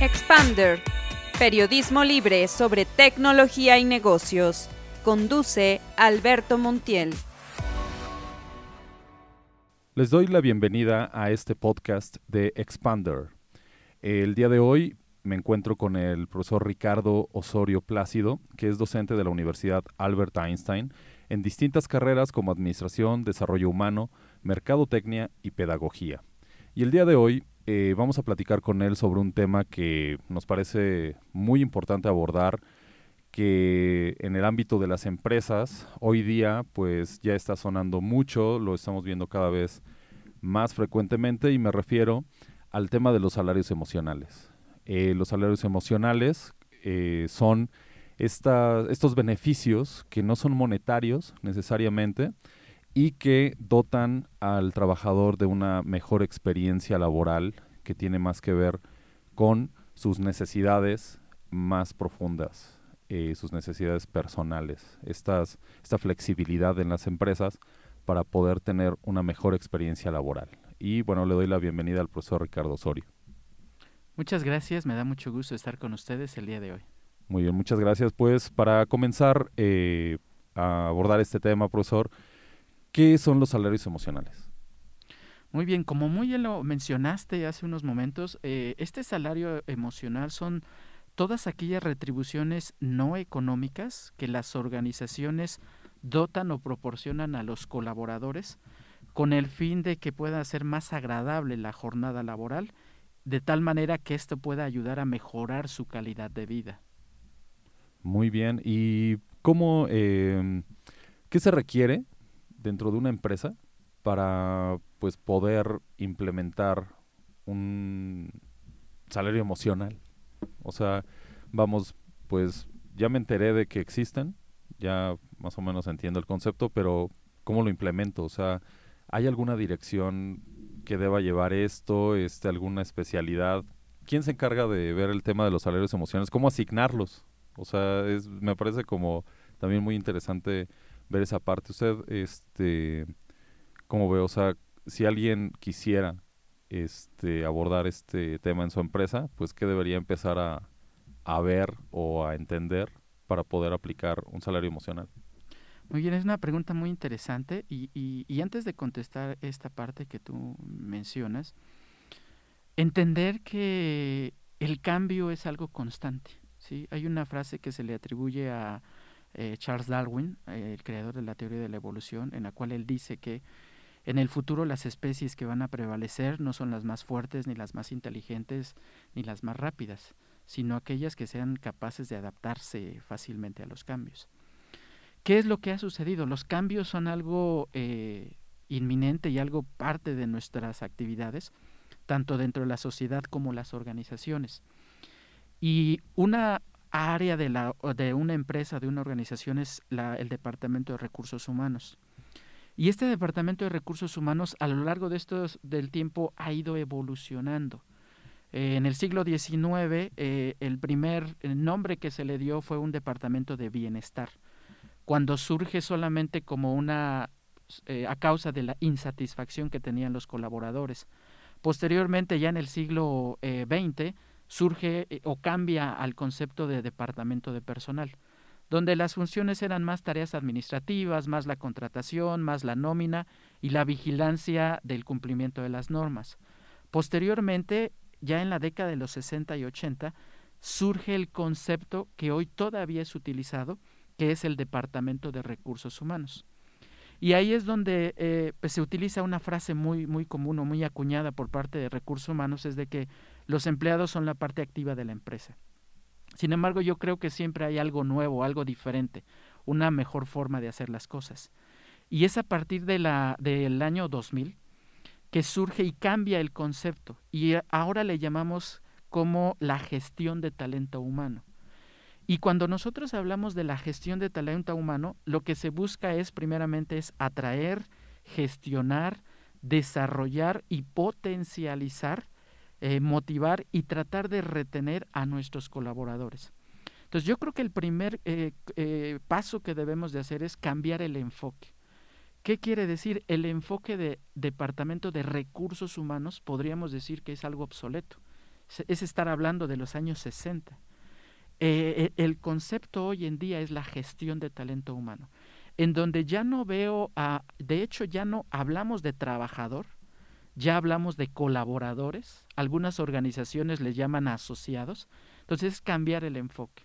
Expander, periodismo libre sobre tecnología y negocios. Conduce Alberto Montiel. Les doy la bienvenida a este podcast de Expander. El día de hoy me encuentro con el profesor Ricardo Osorio Plácido, que es docente de la Universidad Albert Einstein en distintas carreras como Administración, Desarrollo Humano, Mercadotecnia y Pedagogía. Y el día de hoy eh, vamos a platicar con él sobre un tema que nos parece muy importante abordar, que en el ámbito de las empresas hoy día pues ya está sonando mucho, lo estamos viendo cada vez más frecuentemente y me refiero al tema de los salarios emocionales. Eh, los salarios emocionales eh, son estos beneficios que no son monetarios necesariamente, y que dotan al trabajador de una mejor experiencia laboral que tiene más que ver con sus necesidades más profundas, eh, sus necesidades personales, estas, esta flexibilidad en las empresas para poder tener una mejor experiencia laboral. Y bueno, le doy la bienvenida al profesor Ricardo Osorio. Muchas gracias, me da mucho gusto estar con ustedes el día de hoy. Muy bien, muchas gracias. Pues para comenzar eh, a abordar este tema, profesor, ¿Qué son los salarios emocionales? Muy bien, como muy lo mencionaste hace unos momentos, eh, este salario emocional son todas aquellas retribuciones no económicas que las organizaciones dotan o proporcionan a los colaboradores con el fin de que pueda ser más agradable la jornada laboral, de tal manera que esto pueda ayudar a mejorar su calidad de vida. Muy bien, ¿y cómo, eh, qué se requiere dentro de una empresa para pues poder implementar un salario emocional. O sea, vamos, pues ya me enteré de que existen, ya más o menos entiendo el concepto, pero ¿cómo lo implemento? O sea, ¿hay alguna dirección que deba llevar esto? Este, ¿Alguna especialidad? ¿Quién se encarga de ver el tema de los salarios emocionales? ¿Cómo asignarlos? O sea, es, me parece como también muy interesante ver esa parte. Usted, este, ¿cómo ve? O sea, si alguien quisiera este, abordar este tema en su empresa, pues ¿qué debería empezar a, a ver o a entender para poder aplicar un salario emocional? Muy bien, es una pregunta muy interesante y, y, y, antes de contestar esta parte que tú mencionas, entender que el cambio es algo constante. ¿sí? Hay una frase que se le atribuye a eh, Charles Darwin, eh, el creador de la teoría de la evolución, en la cual él dice que en el futuro las especies que van a prevalecer no son las más fuertes, ni las más inteligentes, ni las más rápidas, sino aquellas que sean capaces de adaptarse fácilmente a los cambios. ¿Qué es lo que ha sucedido? Los cambios son algo eh, inminente y algo parte de nuestras actividades, tanto dentro de la sociedad como las organizaciones. Y una área de, una empresa, de una organización, es el Departamento de Recursos Humanos. Y este Departamento de Recursos Humanos a lo largo de estos, del tiempo ha ido evolucionando. Eh, en el siglo XIX, eh, el primer nombre que se le dio fue un departamento de bienestar, cuando surge solamente como una eh, a causa de la insatisfacción que tenían los colaboradores. Posteriormente, ya en el siglo XX, surge o cambia al concepto de departamento de personal, donde las funciones eran más tareas administrativas, más la contratación, más la nómina y la vigilancia del cumplimiento de las normas. Posteriormente, ya en la década de los 60 y 80, surge el concepto que hoy todavía es utilizado, que es el Departamento de Recursos Humanos. Y ahí es donde eh, pues, se utiliza una frase muy, muy común o muy acuñada por parte de recursos humanos, es de que los empleados son la parte activa de la empresa. Sin embargo, yo creo que siempre hay algo nuevo, algo diferente, una mejor forma de hacer las cosas. Y es a partir de la, del año 2000 que surge y cambia el concepto. Y ahora le llamamos como la gestión de talento humano. Y cuando nosotros hablamos de la gestión de talento humano, lo que se busca es primeramente es atraer, gestionar, desarrollar y potencializar, eh, motivar y tratar de retener a nuestros colaboradores. Entonces yo creo que el primer eh, eh, paso que debemos de hacer es cambiar el enfoque. ¿Qué quiere decir? El enfoque de departamento de recursos humanos podríamos decir que es algo obsoleto es estar hablando de los años 60. Eh, e, el concepto hoy en día es la gestión de talento humano, en donde ya no veo, a, de hecho ya no hablamos de trabajador, ya hablamos de colaboradores, algunas organizaciones les llaman asociados, entonces es cambiar el enfoque.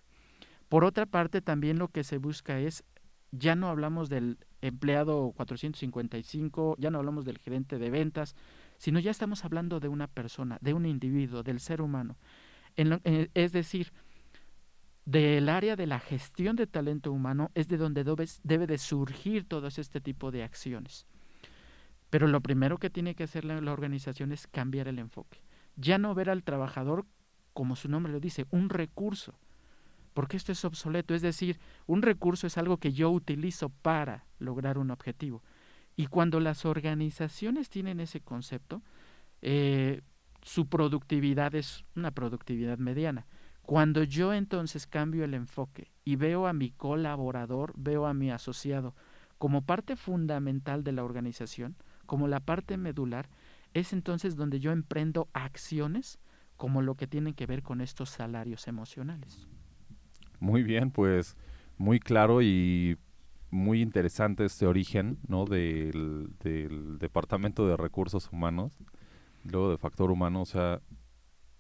Por otra parte, también lo que se busca es, ya no hablamos del empleado 455, ya no hablamos del gerente de ventas, sino ya estamos hablando de una persona, de un individuo, del ser humano. Eh, es decir, del área de la gestión de talento humano es de donde debe, de surgir todo este tipo de acciones. Pero lo primero que tiene que hacer la, organización es cambiar el enfoque. Ya no ver al trabajador, como su nombre lo dice, un recurso, porque esto es obsoleto. Es decir, un recurso es algo que yo utilizo para lograr un objetivo. Y cuando las organizaciones tienen ese concepto, eh, su productividad es una productividad mediana. Cuando yo entonces cambio el enfoque y veo a mi colaborador, veo a mi asociado como parte fundamental de la organización, como la parte medular, es entonces donde yo emprendo acciones como lo que tienen que ver con estos salarios emocionales. Muy bien, pues muy claro y muy interesante este origen ¿no? del, Departamento de Recursos Humanos, luego de factor humano, o sea,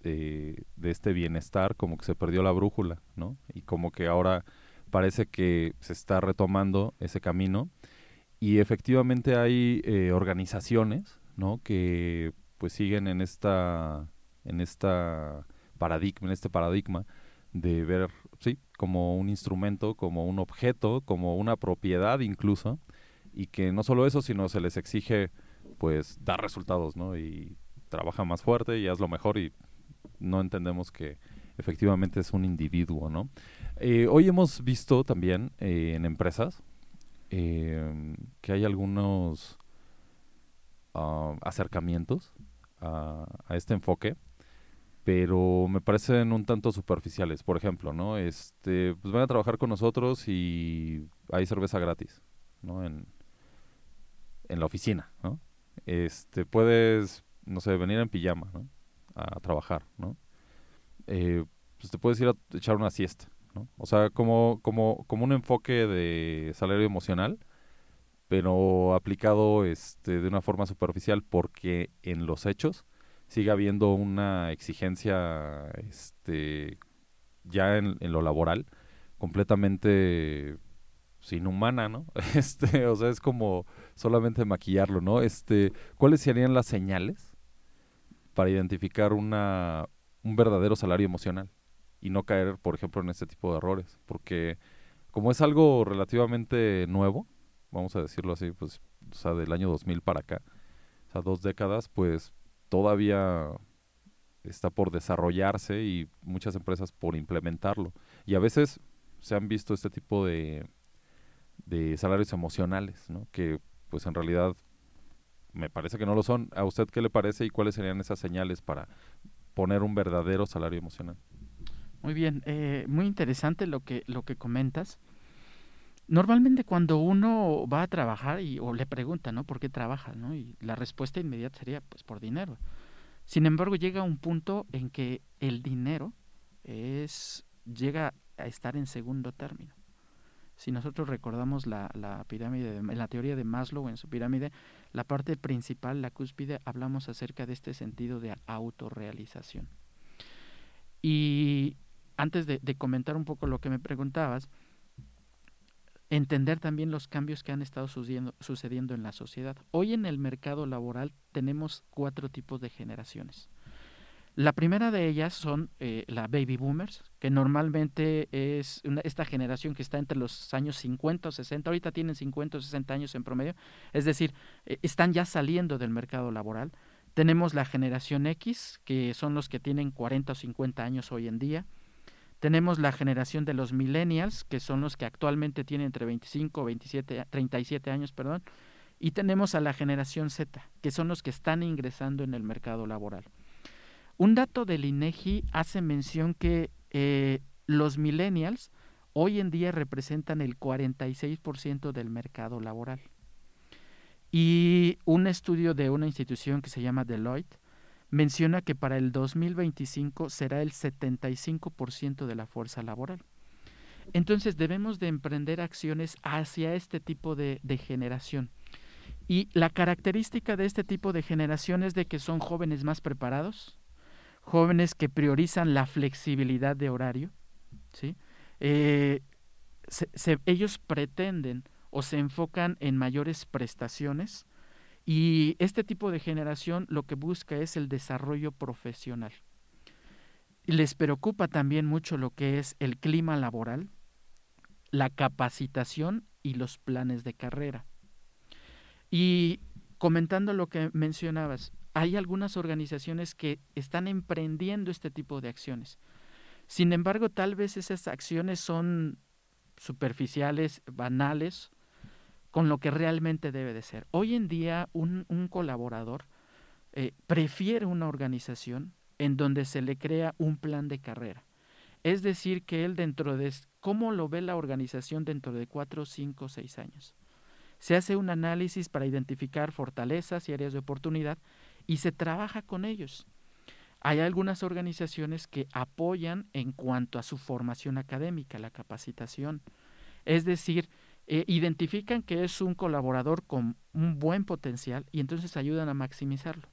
de este bienestar, como que se perdió la brújula, ¿no? Y como que ahora parece que se está retomando ese camino. Y efectivamente hay eh, organizaciones, ¿no? Que pues siguen en esta, en esta paradigma, en este paradigma de ver, sí, como un instrumento, como un objeto, como una propiedad incluso, y que no solo eso, sino se les exige pues dar resultados, ¿no? Y trabaja más fuerte y haz lo mejor y no entendemos que efectivamente es un individuo, ¿no? Eh, hoy hemos visto también eh, en empresas em, que hay algunos ah, acercamientos a, este enfoque pero me parecen un tanto superficiales. Por ejemplo, ¿no? Este, pues van a trabajar con nosotros y hay cerveza gratis, ¿no? En, en la oficina, ¿no? Este, puedes, no sé, venir en pijama, ¿no? A trabajar, ¿no? Eh, pues te puedes ir a echar una siesta, ¿no? O sea, como, como, como un enfoque de salario emocional, pero aplicado este, de una forma superficial porque en los hechos sigue habiendo una exigencia este, ya en, lo laboral completamente pues, inhumana, ¿no? Este, o sea, es como solamente maquillarlo, ¿no? Este, ¿cuáles serían las señales para identificar una un verdadero salario emocional y no caer, por ejemplo, en este tipo de errores? Porque como es algo relativamente nuevo, vamos a decirlo así, pues, o sea, del año 2000 para acá, dos décadas, pues todavía está por desarrollarse y muchas empresas por implementarlo. Y a veces se han visto este tipo de, de salarios emocionales, ¿no? que pues en realidad me parece que no lo son. ¿A usted qué le parece y cuáles serían esas señales para poner un verdadero salario emocional? Muy bien, eh, muy interesante lo que, lo que comentas. Normalmente cuando uno va a trabajar y, o le pregunta, ¿no? ¿Por qué trabaja? ¿no? Y la respuesta inmediata sería, pues por dinero. Sin embargo, llega un punto en que el dinero es, llega a estar en segundo término. Si nosotros recordamos la, la pirámide, en la teoría de Maslow, en su pirámide, la parte principal, la cúspide, hablamos acerca de este sentido de autorrealización. Y antes de comentar un poco lo que me preguntabas, entender también los cambios que han estado sucediendo, en la sociedad. Hoy en el mercado laboral tenemos cuatro tipos de generaciones. La primera de ellas son eh, la baby boomers, que normalmente es esta generación que está entre los años 50 o 60, ahorita tienen 50 o 60 años en promedio, es decir, eh, están ya saliendo del mercado laboral. Tenemos la generación X, que son los que tienen 40 o 50 años hoy en día. Tenemos la generación de los millennials, que son los que actualmente tienen entre 25, 27, 37 años, perdón, y tenemos a la generación Z, que son los que están ingresando en el mercado laboral. Un dato del INEGI hace mención que eh, los millennials hoy en día representan el 46% del mercado laboral. Y un estudio de una institución que se llama Deloitte menciona que para el 2025 será el 75% de la fuerza laboral. Entonces debemos de emprender acciones hacia este tipo de, generación. Y la característica de este tipo de generación es de que son jóvenes más preparados, jóvenes que priorizan la flexibilidad de horario, ¿sí? Eh, ellos pretenden o se enfocan en mayores prestaciones y este tipo de generación lo que busca es el desarrollo profesional. Les preocupa también mucho lo que es el clima laboral, la capacitación y los planes de carrera. Y comentando lo que mencionabas, hay algunas organizaciones que están emprendiendo este tipo de acciones. Sin embargo, tal vez esas acciones son superficiales, banales, con lo que realmente debe de ser. Hoy en día un, colaborador eh, prefiere una organización en donde se le crea un plan de carrera. Es decir, que él dentro de cómo lo ve la organización dentro de cuatro, cinco, seis años. Se hace un análisis para identificar fortalezas y áreas de oportunidad y se trabaja con ellos. Hay algunas organizaciones que apoyan en cuanto a su formación académica, la capacitación. Es decir, eh, identifican que es un colaborador con un buen potencial y entonces ayudan a maximizarlo.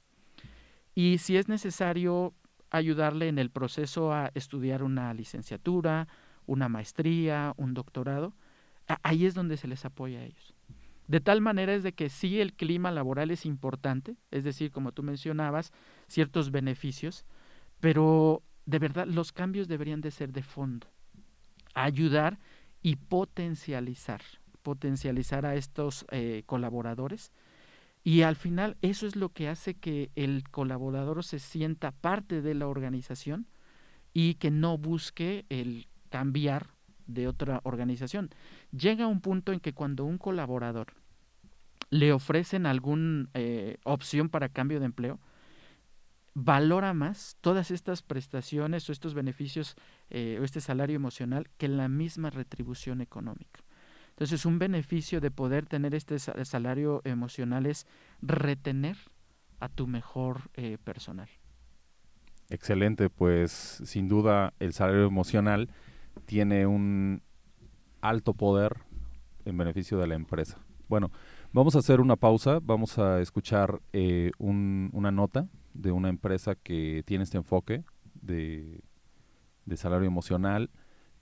Y si es necesario ayudarle en el proceso a estudiar una licenciatura, una maestría, un doctorado, ahí es donde se les apoya a ellos. De tal manera es de que sí el clima laboral es importante, es decir, como tú mencionabas, ciertos beneficios, pero de verdad los cambios deberían de ser de fondo, ayudar y potencializar, potencializar a estos eh, colaboradores. Y al final eso es lo que hace que el colaborador se sienta parte de la organización y que no busque el cambiar de otra organización. Llega un punto en que cuando un colaborador le ofrecen alguna eh, opción para cambio de empleo, valora más todas estas prestaciones o estos beneficios eh, o este salario emocional que la misma retribución económica. Entonces, un beneficio de poder tener este salario emocional es retener a tu mejor eh, personal. Excelente, pues sin duda el salario emocional tiene un alto poder en beneficio de la empresa. Bueno, Vamos a hacer una pausa, vamos a escuchar eh, una nota de una empresa que tiene este enfoque de, salario emocional,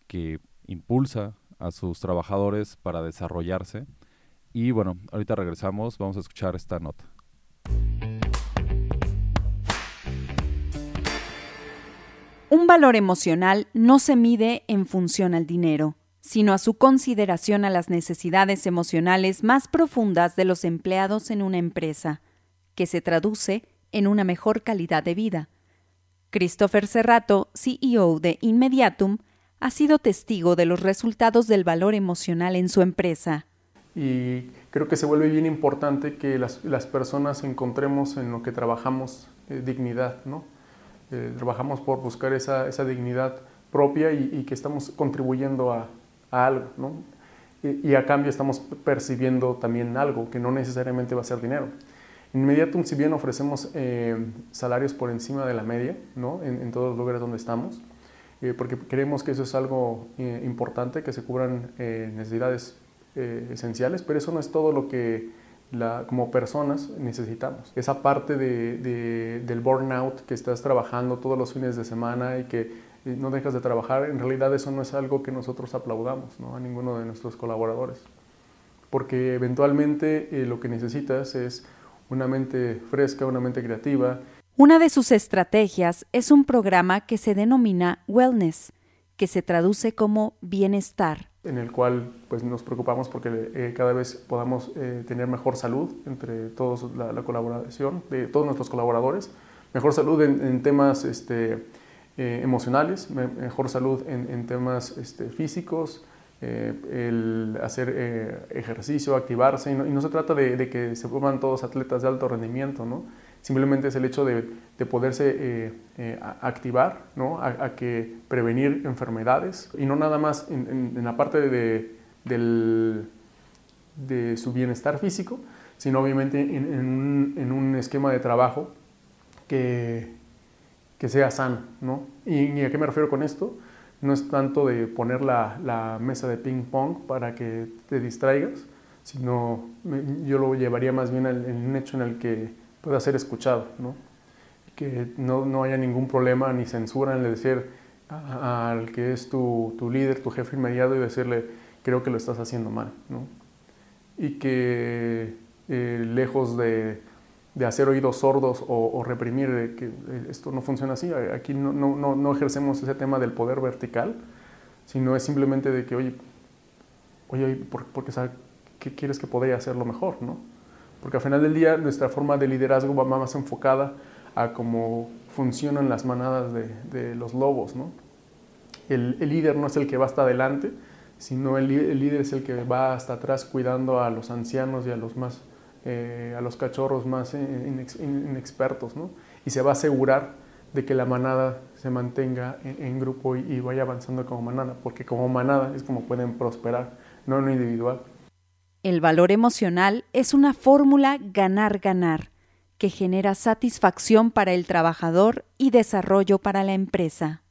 que impulsa a sus trabajadores para desarrollarse. Y bueno, ahorita regresamos, vamos a escuchar esta nota. Un valor emocional no se mide en función al dinero sino a su consideración a las necesidades emocionales más profundas de los empleados en una empresa, que se traduce en una mejor calidad de vida. Christopher Serrato, CEO de Inmediatum, ha sido testigo de los resultados del valor emocional en su empresa. Y creo que se vuelve bien importante que las, personas encontremos en lo que trabajamos eh, dignidad, ¿no? Eh, trabajamos por buscar esa, dignidad propia y que estamos contribuyendo a, a algo, ¿no? Y, a cambio estamos percibiendo también algo que no necesariamente va a ser dinero. Inmediatum, si bien ofrecemos eh, salarios por encima de la media, ¿no? En, todos los lugares donde estamos, eh, porque creemos que eso es algo eh, importante, que se cubran necesidades esenciales, pero eso no es todo lo que la, como personas necesitamos. Esa parte de, del burnout que estás trabajando todos los fines de semana y que no dejas de trabajar, en realidad eso no es algo que nosotros aplaudamos ¿no? a ninguno de nuestros colaboradores. Porque eventualmente eh, lo que necesitas es una mente fresca, una mente creativa. Una de sus estrategias es un programa que se denomina Wellness, que se traduce como bienestar. En el cual pues, nos preocupamos porque eh, cada vez podamos eh, tener mejor salud entre todos la, colaboración de todos nuestros colaboradores, mejor salud en, temas este, eh, emocionales, mejor salud en, temas este, físicos, el hacer ejercicio, activarse, y no, se trata de, que se forman todos atletas de alto rendimiento, ¿no? Simplemente es el hecho de, poderse activar, ¿no? a, que prevenir enfermedades, y no nada más en, la parte de, de su bienestar físico, sino obviamente en, un, en un esquema de trabajo que, que sea sano, ¿no? ¿Y, a qué me refiero con esto? No es tanto de poner la, la mesa de ping pong para que te distraigas, sino yo lo llevaría más bien en un hecho en el que pueda ser escuchado, ¿no? que no, no, haya ningún problema ni censura en decir al que es tu, tu, líder, tu jefe inmediato y decirle, creo que lo estás haciendo mal, ¿no? Y que eh, lejos de, de, hacer oídos sordos o, reprimir de que eh, esto no funciona así, aquí no, no, no, ejercemos ese tema del poder vertical, sino es simplemente de que, oye, oye, ¿por, porque sabe, ¿qué quieres que podría hacerlo mejor, no? Porque al final del día nuestra forma de liderazgo va más enfocada a cómo funcionan las manadas de, los lobos. ¿no? El, líder no es el que va hasta adelante, sino el, líder es el que va hasta atrás cuidando a los ancianos y a los, más, eh, a los cachorros más inexpertos. ¿no? Y se va a asegurar de que la manada se mantenga en, grupo y, y, vaya avanzando como manada, porque como manada es como pueden prosperar, no en individual. El valor emocional es una fórmula ganar-ganar que genera satisfacción para el trabajador y desarrollo para la empresa.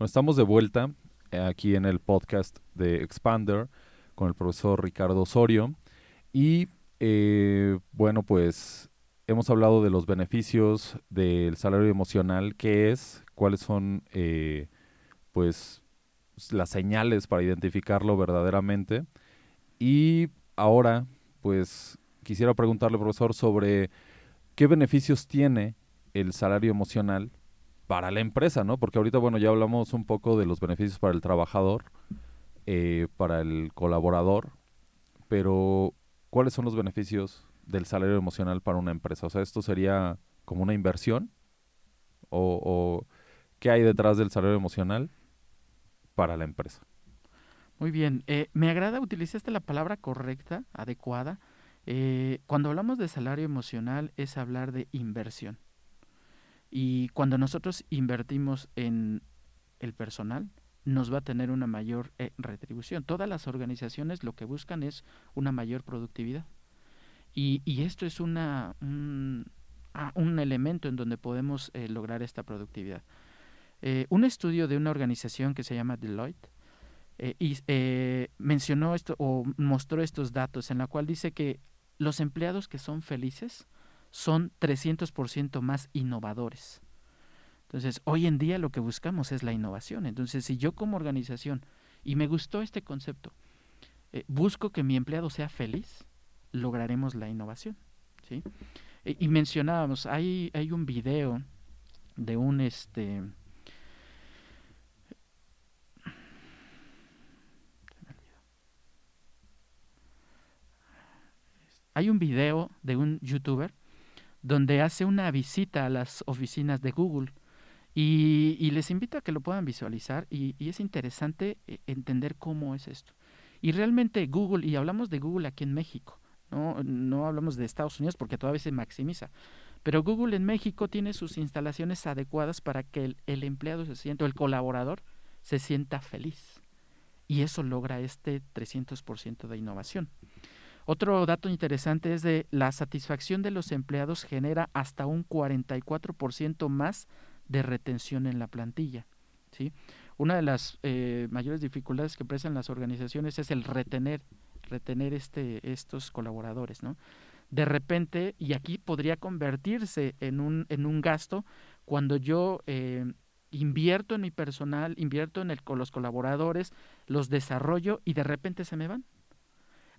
estamos de vuelta eh, aquí en el podcast de Expander con el profesor Ricardo Osorio y eh, bueno pues hemos hablado de los beneficios del salario emocional, qué es, cuáles son eh, pues las señales para identificarlo verdaderamente y ahora, pues quisiera preguntarle, profesor, sobre qué beneficios tiene el salario emocional para la empresa, ¿no? Porque ahorita, bueno, ya hablamos un poco de los beneficios para el trabajador, eh, para el colaborador, pero ¿cuáles son los beneficios del salario emocional para una empresa? O sea, ¿esto sería como una inversión? ¿O, o qué hay detrás del salario emocional para la empresa? Muy bien, eh, me agrada, utilizaste la palabra correcta, adecuada. Eh, cuando hablamos de salario emocional es hablar de inversión. Y cuando nosotros invertimos en el personal, nos va a tener una mayor eh, retribución. Todas las organizaciones lo que buscan es una mayor productividad. Y, y esto es una, un, ah, un, elemento en donde podemos lograr esta productividad. Un estudio de una organización que se llama Deloitte eh, y eh, mencionó esto o mostró estos datos en la cual dice que los empleados que son felices son 300% más innovadores. Entonces, hoy en día lo que buscamos es la innovación. Entonces, si yo como organización, y me gustó este concepto, eh, busco que mi empleado sea feliz, lograremos la innovación. ¿sí? y mencionábamos, hay, hay un video de un este Hay un video de un youtuber donde hace una visita a las oficinas de Google y, les invito a que lo puedan visualizar y, es interesante eh, entender cómo es esto. Y realmente Google, y hablamos de Google aquí en México, no, no hablamos de Estados Unidos porque todavía se maximiza, pero Google en México tiene sus instalaciones adecuadas para que el, el empleado se sienta, o el colaborador se sienta feliz. Y eso logra este 300% de innovación. Otro dato interesante es de la satisfacción de los empleados genera hasta un 44% más de retención en la plantilla. ¿sí? Una de las eh, mayores dificultades que presentan las organizaciones es el retener, retener este, estos colaboradores. ¿no? De repente, y aquí podría convertirse en un, en un gasto cuando yo eh, invierto en mi personal, invierto en el, con los colaboradores, los desarrollo y de repente se me van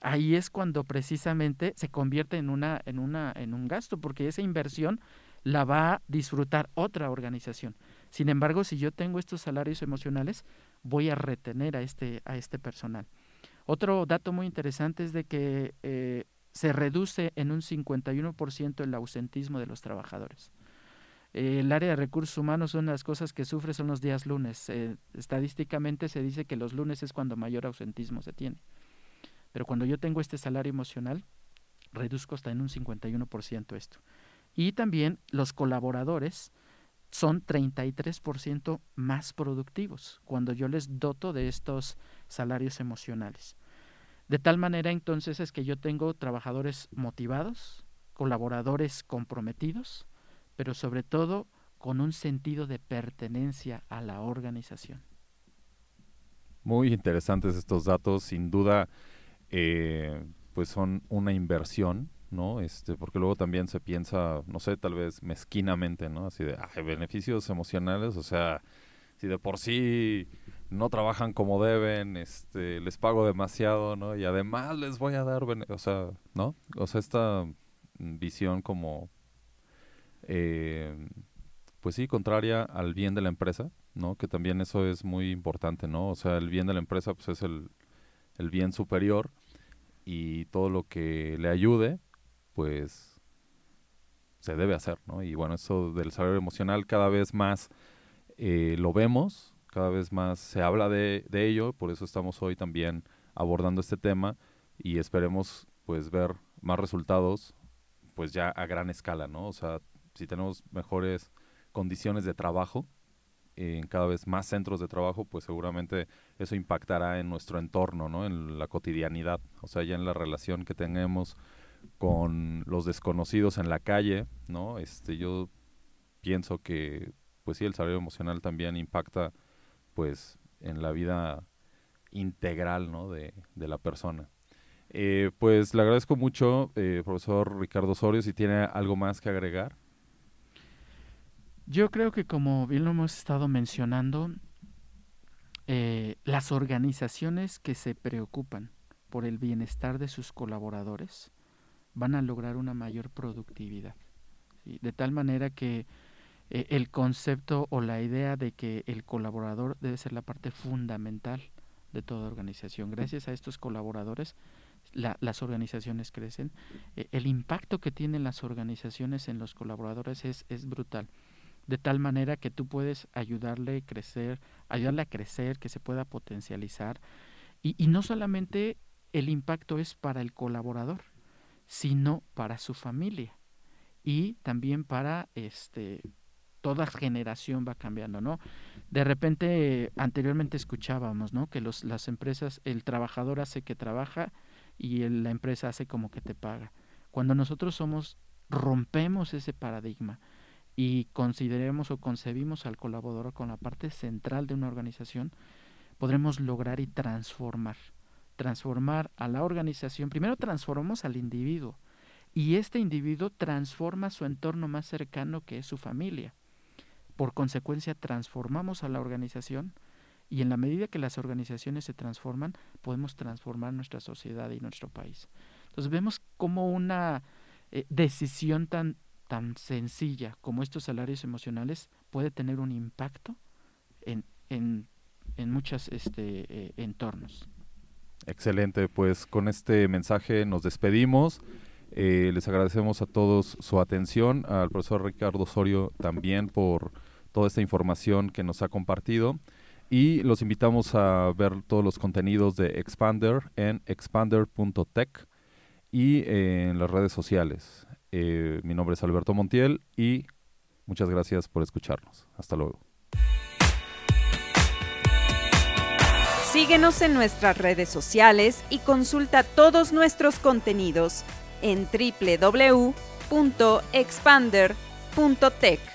ahí es cuando precisamente se convierte en una en una en un gasto porque esa inversión la va a disfrutar otra organización. Sin embargo, si yo tengo estos salarios emocionales, voy a retener a este a este personal. Otro dato muy interesante es de que eh, se reduce en un 51% el ausentismo de los trabajadores. el área de recursos humanos, una de las cosas que sufre son los días lunes. Eh, estadísticamente se dice que los lunes es cuando mayor ausentismo se tiene. Pero cuando yo tengo este salario emocional, reduzco hasta en un 51% esto. Y también los colaboradores son 33% más productivos cuando yo les doto de estos salarios emocionales. De tal manera entonces es que yo tengo trabajadores motivados, colaboradores comprometidos, pero sobre todo con un sentido de pertenencia a la organización. Muy interesantes estos datos, sin duda, eh, pues son una inversión, ¿no? Este, porque luego también se piensa, no sé, tal vez mezquinamente, ¿no? Así de, beneficios emocionales, o sea, si de por sí no trabajan como deben, este, les pago demasiado, ¿no? Y además les voy a dar, o sea, ¿no? O sea, esta visión como, eh, pues sí, contraria al bien de la empresa, ¿no? Que también eso es muy importante, ¿no? O sea, el bien de la empresa pues es el, el bien superior y todo lo que le ayude, pues se debe hacer, ¿no? Y bueno, eso del salario emocional cada vez más eh, lo vemos, cada vez más se habla de, de, ello, por eso estamos hoy también abordando este tema y esperemos pues ver más resultados pues ya a gran escala, ¿no? O sea, si tenemos mejores condiciones de trabajo, en cada vez más centros de trabajo, pues seguramente eso impactará en nuestro entorno, ¿no? En la cotidianidad, o sea, ya en la relación que tenemos con los desconocidos en la calle, ¿no? Este, yo pienso que, pues sí, el salario emocional también impacta, pues, en la vida integral, ¿no? De, de la persona. Eh, pues le agradezco mucho, eh, profesor Ricardo Osorio, si tiene algo más que agregar. Yo creo que como bien lo hemos estado mencionando, eh, las organizaciones que se preocupan por el bienestar de sus colaboradores van a lograr una mayor productividad. De tal manera que eh, el concepto o la idea de que el colaborador debe ser la parte fundamental de toda organización. Gracias a estos colaboradores, las organizaciones crecen. Eh, el impacto que tienen las organizaciones en los colaboradores es, es brutal de tal manera que tú puedes ayudarle a crecer, ayudarle a crecer, que se pueda potencializar. Y, y no solamente el impacto es para el colaborador, sino para su familia y también para este toda generación va cambiando, ¿no? De repente anteriormente escuchábamos, ¿no? Que los, las empresas, el trabajador hace que trabaja y la empresa hace como que te paga. Cuando nosotros somos rompemos ese paradigma y consideremos o concebimos al colaborador con la parte central de una organización, podremos lograr y transformar. Transformar a la organización. Primero transformamos al individuo y este individuo transforma su entorno más cercano que es su familia. Por consecuencia, transformamos a la organización y en la medida que las organizaciones se transforman, podemos transformar nuestra sociedad y nuestro país. Entonces vemos como una eh, decisión tan tan sencilla como estos salarios emocionales puede tener un impacto en, en, en muchos este, eh, entornos. Excelente, pues con este mensaje nos despedimos. Eh, les agradecemos a todos su atención, al profesor Ricardo Osorio también por toda esta información que nos ha compartido y los invitamos a ver todos los contenidos de Expander en expander.tech y en las redes sociales. Eh, mi nombre es Alberto Montiel y muchas gracias por escucharnos. Hasta luego. Síguenos en nuestras redes sociales y consulta todos nuestros contenidos en www.expander.tech.